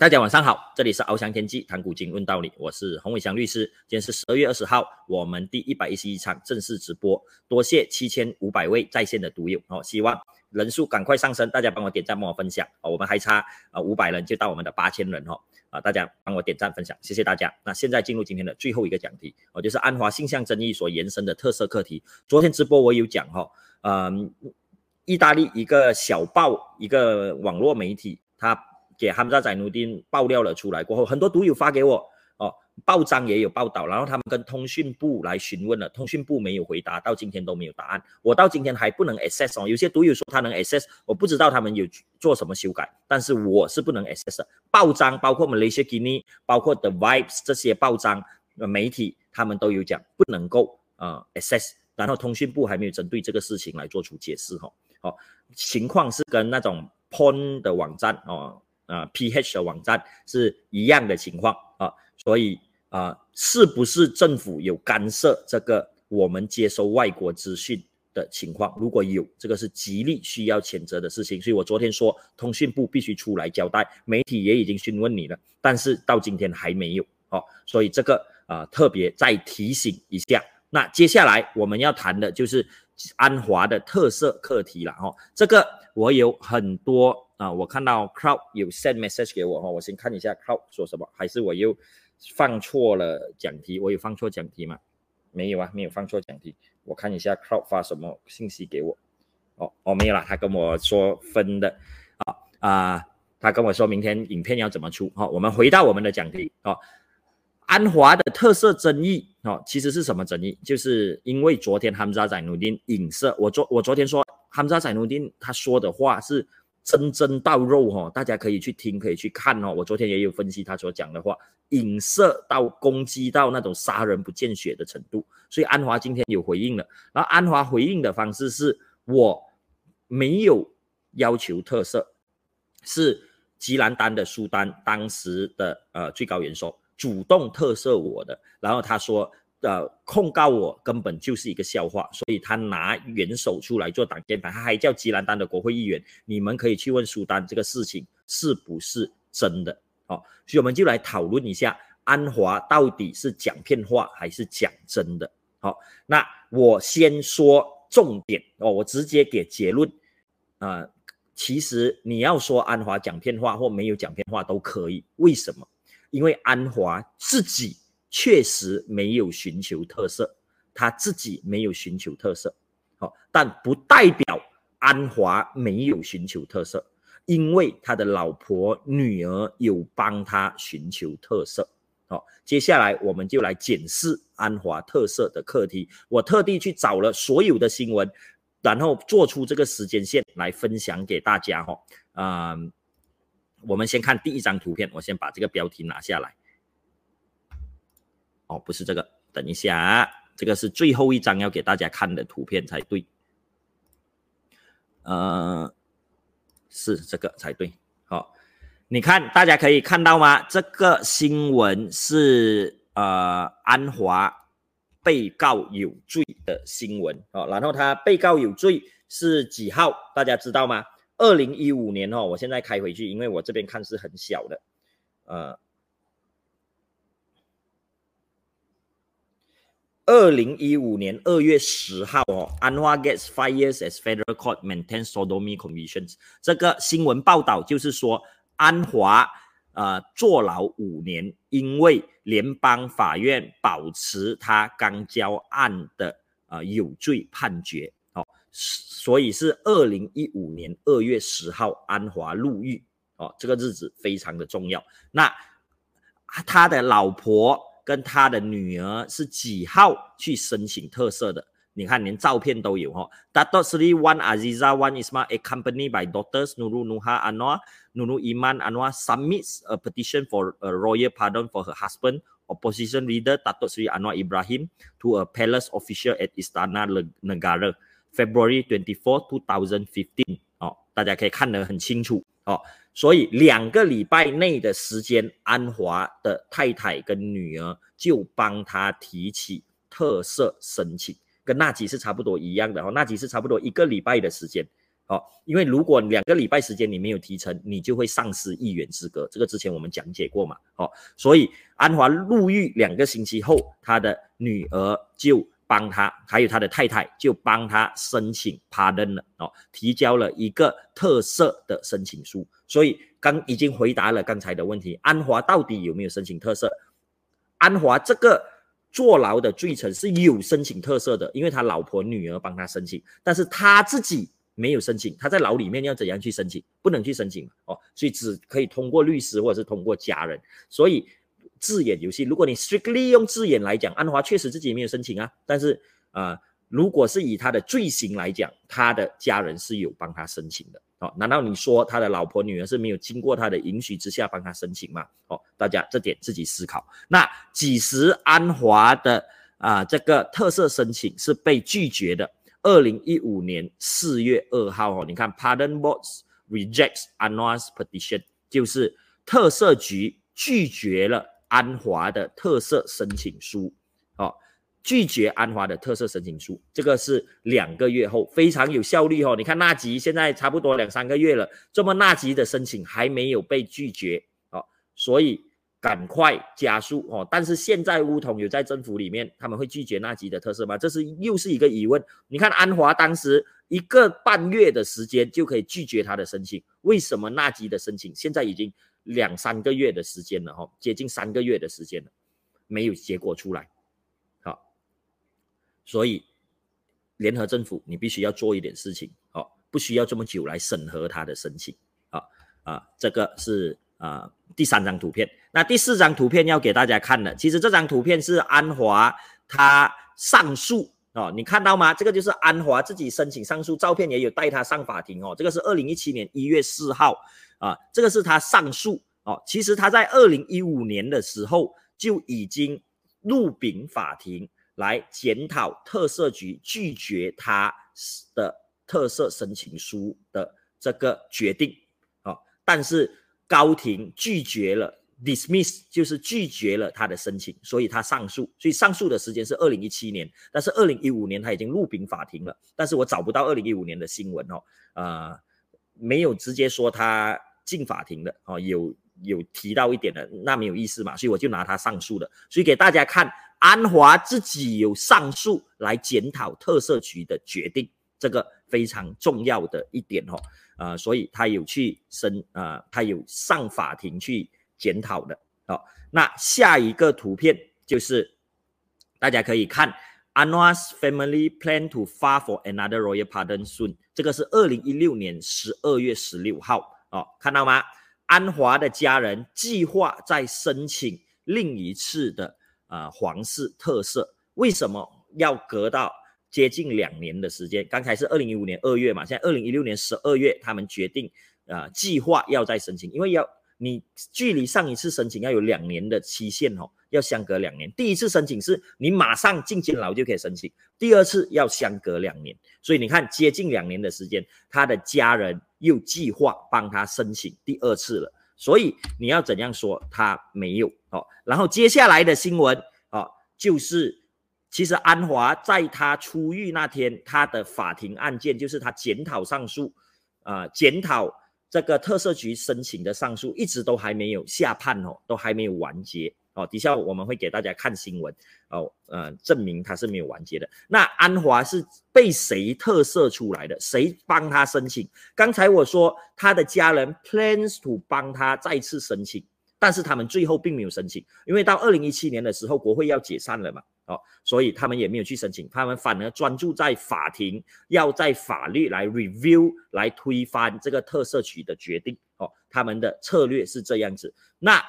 大家晚上好，这里是翱翔天际谈古今问道理，我是洪伟祥律师。今天是十二月二十号，我们第一百一十一场正式直播，多谢七千五百位在线的读友哦，希望人数赶快上升，大家帮我点赞，帮我分享哦，我们还差啊五百人就到我们的八千人哦，啊，大家帮我点赞分享，谢谢大家。那现在进入今天的最后一个讲题，哦，就是安华性象争议所延伸的特色课题。昨天直播我有讲哈，嗯，意大利一个小报，一个网络媒体，它。给哈姆扎仔努丁爆料了出来过后，很多读友发给我哦，报章也有报道，然后他们跟通讯部来询问了，通讯部没有回答，到今天都没有答案。我到今天还不能 access 哦，有些读友说他能 access，我不知道他们有做什么修改，但是我是不能 access 的。报章包括我们 Malaysia Guinea，包括 The Vibes 这些报章媒体，他们都有讲不能够呃 access，然后通讯部还没有针对这个事情来做出解释哈。哦，情况是跟那种 porn 的网站哦。啊，PH 的网站是一样的情况啊，所以啊，是不是政府有干涉这个我们接收外国资讯的情况？如果有，这个是极力需要谴责的事情。所以我昨天说，通讯部必须出来交代，媒体也已经询问你了，但是到今天还没有哦，所以这个啊，特别再提醒一下。那接下来我们要谈的就是安华的特色课题了哈，这个我有很多。啊，我看到 Crowd 有 send message 给我哈，我先看一下 Crowd 说什么，还是我又放错了讲题？我有放错讲题吗？没有啊，没有放错讲题。我看一下 Crowd 发什么信息给我。哦哦，没有了，他跟我说分的。啊啊，他跟我说明天影片要怎么出。好，我们回到我们的讲题。哦，安华的特色争议。哦，其实是什么争议？就是因为昨天哈姆扎仔努丁影射我昨我昨天说哈姆扎仔努丁他说的话是。真真到肉哈，大家可以去听，可以去看哦。我昨天也有分析他所讲的话，影射到攻击到那种杀人不见血的程度。所以安华今天有回应了，然后安华回应的方式是我没有要求特色，是吉兰丹的苏丹当时的呃最高元首主动特色我的，然后他说。呃，控告我根本就是一个笑话，所以他拿元首出来做挡箭牌，他还叫吉兰丹的国会议员，你们可以去问苏丹这个事情是不是真的？好，所以我们就来讨论一下安华到底是讲骗话还是讲真的？好，那我先说重点哦，我直接给结论啊，其实你要说安华讲骗话或没有讲骗话都可以，为什么？因为安华自己。确实没有寻求特色，他自己没有寻求特色，好，但不代表安华没有寻求特色，因为他的老婆女儿有帮他寻求特色，好，接下来我们就来检视安华特色的课题。我特地去找了所有的新闻，然后做出这个时间线来分享给大家，哈，啊，我们先看第一张图片，我先把这个标题拿下来。哦，不是这个，等一下啊，这个是最后一张要给大家看的图片才对。呃，是这个才对。好，你看，大家可以看到吗？这个新闻是呃安华被告有罪的新闻。哦，然后他被告有罪是几号？大家知道吗？二零一五年哦，我现在开回去，因为我这边看是很小的，呃。二零一五年二月十号哦，安华 gets five years as federal court maintains sodomy convictions。这个新闻报道就是说，安华呃坐牢五年，因为联邦法院保持他刚交案的呃有罪判决。所以是二零一五年二月十号，安华入狱。哦，这个日子非常的重要。那他的老婆。跟他的女儿是几号去申请特赦的？你看，连照片都有哈。Dato Sri Wan Aziza Wan Isma, accompanied by daughters Nurul Nuha Anwar, Nurul Iman Anwar, submits a petition for a royal pardon for her husband, opposition leader Dato Sri Anwar Ibrahim, to a palace official at Istana Negara, February twenty four, two thousand fifteen. 哦，大家可以看得很清楚哦。所以两个礼拜内的时间，安华的太太跟女儿就帮他提起特色申请，跟那几次差不多一样的哦。那几次差不多一个礼拜的时间，哦，因为如果两个礼拜时间你没有提成，你就会丧失议员资格。这个之前我们讲解过嘛，哦，所以安华入狱两个星期后，他的女儿就帮他，还有他的太太就帮他申请 pardon 了，哦，提交了一个特赦的申请书。所以刚已经回答了刚才的问题，安华到底有没有申请特赦？安华这个。坐牢的罪成是有申请特赦的，因为他老婆女儿帮他申请，但是他自己没有申请。他在牢里面要怎样去申请？不能去申请哦，所以只可以通过律师或者是通过家人。所以字眼游戏，如果你 strictly 用字眼来讲，安华确实自己没有申请啊，但是啊，如果是以他的罪行来讲，他的家人是有帮他申请的。哦，难道你说他的老婆女儿是没有经过他的允许之下帮他申请吗？哦，大家这点自己思考。那几时安华的啊这个特色申请是被拒绝的？二零一五年四月二号哦，你看，Pardon Board rejects Anwar's petition，就是特色局拒绝了安华的特色申请书。拒绝安华的特色申请书，这个是两个月后，非常有效率哦。你看纳吉现在差不多两三个月了，这么纳吉的申请还没有被拒绝哦，所以赶快加速哦。但是现在乌统有在政府里面，他们会拒绝纳吉的特色吗？这是又是一个疑问。你看安华当时一个半月的时间就可以拒绝他的申请，为什么纳吉的申请现在已经两三个月的时间了哈，接近三个月的时间了，没有结果出来？好所以，联合政府你必须要做一点事情，哦，不需要这么久来审核他的申请，好啊，这个是啊第三张图片。那第四张图片要给大家看的，其实这张图片是安华他上诉哦，你看到吗？这个就是安华自己申请上诉，照片也有带他上法庭哦。这个是二零一七年一月四号啊，这个是他上诉哦。其实他在二零一五年的时候就已经入禀法庭。来检讨特赦局拒绝他的特色申请书的这个决定啊，但是高庭拒绝了 dismiss，就是拒绝了他的申请，所以他上诉，所以上诉的时间是二零一七年，但是二零一五年他已经入禀法庭了，但是我找不到二零一五年的新闻哦，呃，没有直接说他进法庭的哦，有有提到一点的，那没有意思嘛，所以我就拿他上诉的，所以给大家看。安华自己有上诉来检讨特色局的决定，这个非常重要的一点哦，呃，所以他有去申，呃，他有上法庭去检讨的。好，那下一个图片就是大家可以看，Anwar's family plan to file for another royal pardon soon。这个是二零一六年十二月十六号，哦，看到吗？安华的家人计划在申请另一次的。啊，皇室特色为什么要隔到接近两年的时间？刚才是二零一五年二月嘛，现在二零一六年十二月，他们决定啊，计划要再申请，因为要你距离上一次申请要有两年的期限哦，要相隔两年。第一次申请是你马上进监牢就可以申请，第二次要相隔两年，所以你看接近两年的时间，他的家人又计划帮他申请第二次了。所以你要怎样说他没有哦？然后接下来的新闻哦，就是其实安华在他出狱那天，他的法庭案件就是他检讨上诉，啊，检讨这个特赦局申请的上诉，一直都还没有下判哦，都还没有完结。哦，底下我们会给大家看新闻哦，呃，证明他是没有完结的。那安华是被谁特赦出来的？谁帮他申请？刚才我说他的家人 plans to 帮他再次申请，但是他们最后并没有申请，因为到二零一七年的时候国会要解散了嘛，哦，所以他们也没有去申请，他们反而专注在法庭要在法律来 review 来推翻这个特赦区的决定。哦，他们的策略是这样子。那。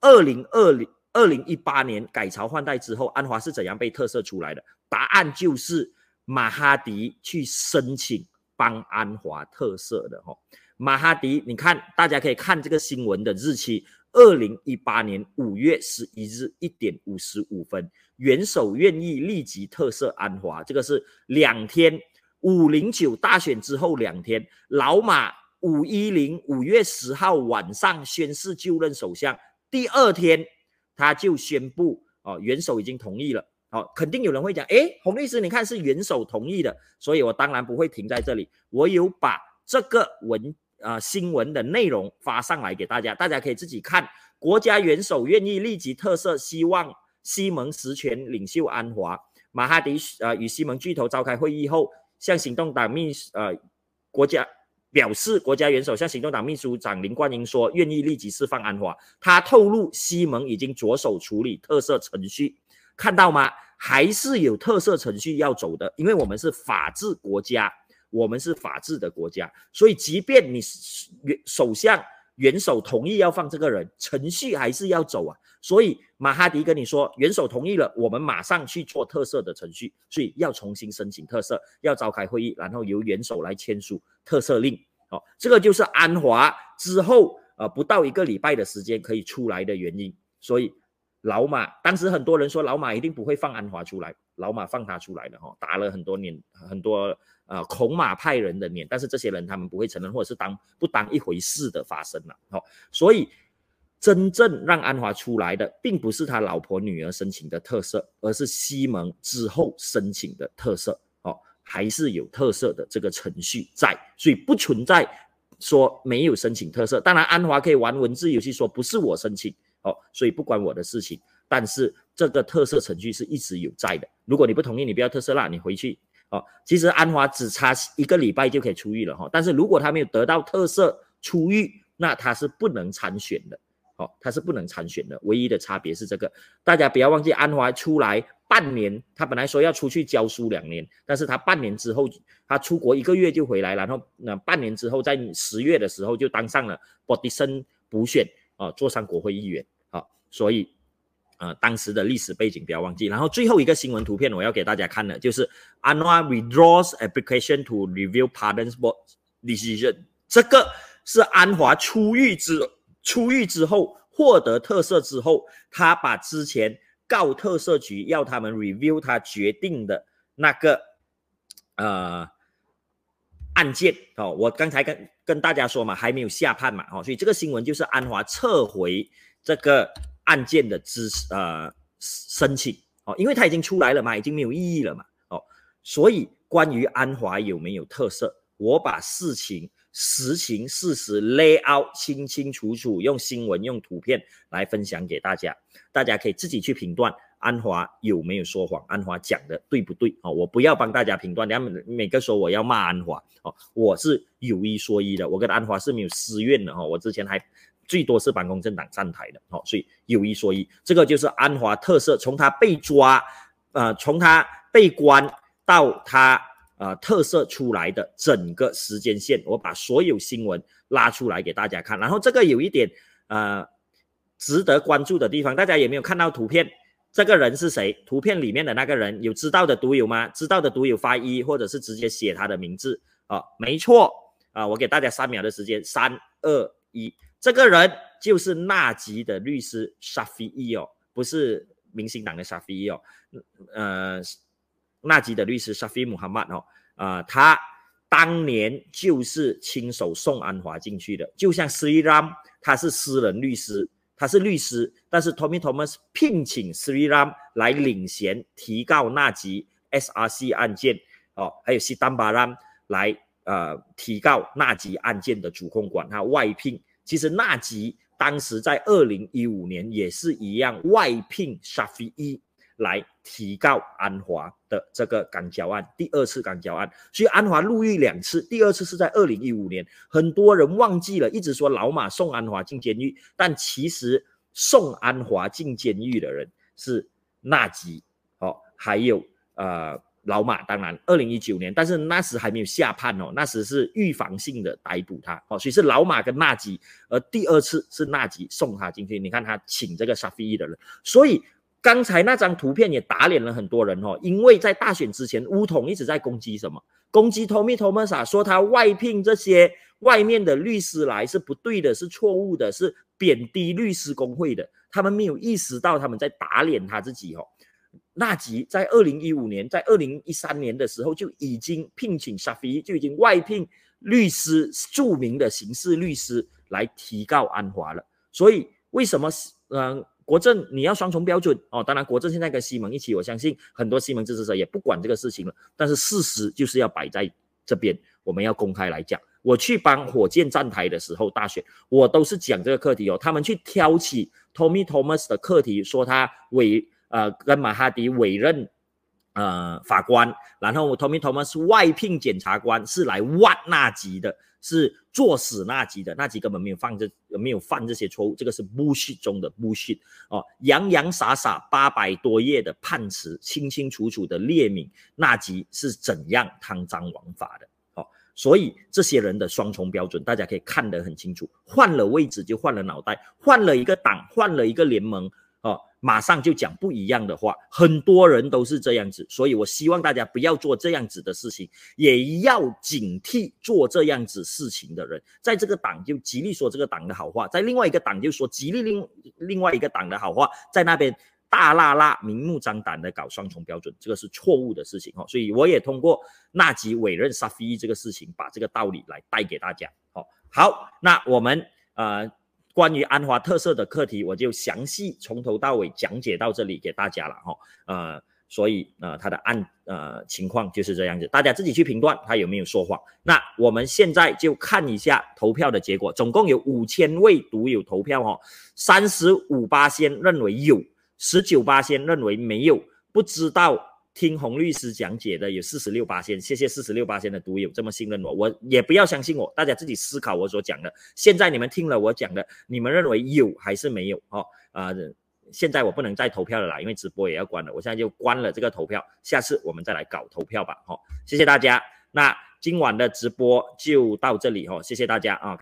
二零二零二零一八年改朝换代之后，安华是怎样被特赦出来的？答案就是马哈迪去申请帮安华特赦的。哈，马哈迪，你看，大家可以看这个新闻的日期：二零一八年五月十一日一点五十五分，元首愿意立即特赦安华。这个是两天，五零九大选之后两天，老马五一零五月十号晚上宣誓就任首相。第二天，他就宣布哦，元首已经同意了。哦，肯定有人会讲，诶，洪律师，你看是元首同意的，所以我当然不会停在这里。我有把这个文啊新闻的内容发上来给大家，大家可以自己看。国家元首愿意立即特赦，希望西蒙实权领袖安华。马哈迪呃与西蒙巨头召开会议后，向行动党秘呃国家表示，国家元首向行动党秘书长林冠英说，愿意立即释放安华。他透露，西蒙已经着手处理特色程序，看到吗？还是有特色程序要走的，因为我们是法治国家，我们是法治的国家，所以即便你首相。元首同意要放这个人，程序还是要走啊。所以马哈迪跟你说，元首同意了，我们马上去做特赦的程序，所以要重新申请特赦，要召开会议，然后由元首来签署特赦令。哦，这个就是安华之后呃不到一个礼拜的时间可以出来的原因。所以老马当时很多人说老马一定不会放安华出来，老马放他出来的哈，打了很多年很多。呃，孔马派人的脸，但是这些人他们不会承认，或者是当不当一回事的发生了，哦，所以真正让安华出来的，并不是他老婆女儿申请的特色，而是西蒙之后申请的特色，哦，还是有特色的这个程序在，所以不存在说没有申请特色。当然，安华可以玩文字游戏，说不是我申请，哦，所以不关我的事情。但是这个特色程序是一直有在的。如果你不同意，你不要特色啦，你回去。哦，其实安华只差一个礼拜就可以出狱了哈，但是如果他没有得到特赦出狱，那他是不能参选的，哦，他是不能参选的，唯一的差别是这个，大家不要忘记，安华出来半年，他本来说要出去教书两年，但是他半年之后，他出国一个月就回来，然后那半年之后，在十月的时候就当上了博迪森补选，啊，做上国会议员，啊，所以。呃，当时的历史背景不要忘记。然后最后一个新闻图片我要给大家看的，就是 Anwar withdraws application to review pardon board decision。这个是安华出狱之出狱之后获得特赦之后，他把之前告特赦局要他们 review 他决定的那个呃案件哦，我刚才跟跟大家说嘛，还没有下判嘛，哦，所以这个新闻就是安华撤回这个。案件的支呃申请哦，因为他已经出来了嘛，已经没有意义了嘛哦，所以关于安华有没有特色，我把事情实情事实 lay out 清清楚楚，用新闻用图片来分享给大家，大家可以自己去评断安华有没有说谎，安华讲的对不对哦，我不要帮大家评断，你们每个说我要骂安华哦，我是有一说一的，我跟安华是没有私怨的哈，我之前还。最多是反公正党站台的，好，所以有一说一，这个就是安华特色。从他被抓，呃，从他被关到他呃特色出来的整个时间线，我把所有新闻拉出来给大家看。然后这个有一点呃值得关注的地方，大家有没有看到图片？这个人是谁？图片里面的那个人有知道的读友吗？知道的读友发一，或者是直接写他的名字啊？没错啊，我给大家三秒的时间，三二一。这个人就是纳吉的律师沙菲伊哦，不是明星党的沙菲伊哦，呃，纳吉的律师沙菲穆罕默哦，啊，他当年就是亲手送安华进去的，就像 Sri Ram，他是私人律师，他是律师，但是 Tommy Thomas 聘请 Sri Ram 来领衔提告纳吉 SRC 案件哦，还有西丹巴拉来呃提告纳吉案件的主控官，他外聘。其实纳吉当时在二零一五年也是一样外聘沙菲伊来提告安华的这个港交案，第二次港交案，所以安华入狱两次，第二次是在二零一五年，很多人忘记了，一直说老马送安华进监狱，但其实送安华进监狱的人是纳吉，哦，还有呃。老马当然，二零一九年，但是那时还没有下判哦，那时是预防性的逮捕他哦，所以是老马跟纳吉，而第二次是纳吉送他进去。你看他请这个沙菲伊的人，所以刚才那张图片也打脸了很多人哦，因为在大选之前，乌统一直在攻击什么？攻击 Tommy Thomas 说他外聘这些外面的律师来是不对的，是错误的，是贬低律师工会的，他们没有意识到他们在打脸他自己哦。纳吉在二零一五年，在二零一三年的时候就已经聘请沙菲，就已经外聘律师，著名的刑事律师来提告安华了。所以为什么嗯，国政你要双重标准哦？当然，国政现在跟西蒙一起，我相信很多西蒙支持者也不管这个事情了。但是事实就是要摆在这边，我们要公开来讲。我去帮火箭站台的时候，大选我都是讲这个课题哦。他们去挑起 Tommy Thomas 的课题，说他违呃跟马哈迪委任呃法官，然后 Tommy Thomas 外聘检察官是来挖纳吉的，是作死纳吉的，纳吉根本没有犯这没有犯这些错误，这个是 bullshit 中的 bullshit 哦，洋洋洒洒八百多页的判词，清清楚楚的列明纳吉是怎样贪赃枉法的。所以这些人的双重标准，大家可以看得很清楚。换了位置就换了脑袋，换了一个党，换了一个联盟，马上就讲不一样的话。很多人都是这样子，所以我希望大家不要做这样子的事情，也要警惕做这样子事情的人。在这个党就极力说这个党的好话，在另外一个党就说极力另另外一个党的好话，在那边。大辣辣、明目张胆的搞双重标准，这个是错误的事情哦。所以我也通过纳吉委任沙菲这个事情，把这个道理来带给大家。哦，好，那我们呃关于安华特色的课题，我就详细从头到尾讲解到这里给大家了哈。呃，所以呃他的案呃情况就是这样子，大家自己去评断他有没有说谎。那我们现在就看一下投票的结果，总共有五千位读友投票哦，三十五八先认为有。十九八仙认为没有，不知道听洪律师讲解的有四十六八仙，谢谢四十六八仙的读友这么信任我，我也不要相信我，大家自己思考我所讲的。现在你们听了我讲的，你们认为有还是没有？哦，啊，现在我不能再投票了啦，因为直播也要关了，我现在就关了这个投票，下次我们再来搞投票吧。好，谢谢大家，那今晚的直播就到这里哦，谢谢大家啊。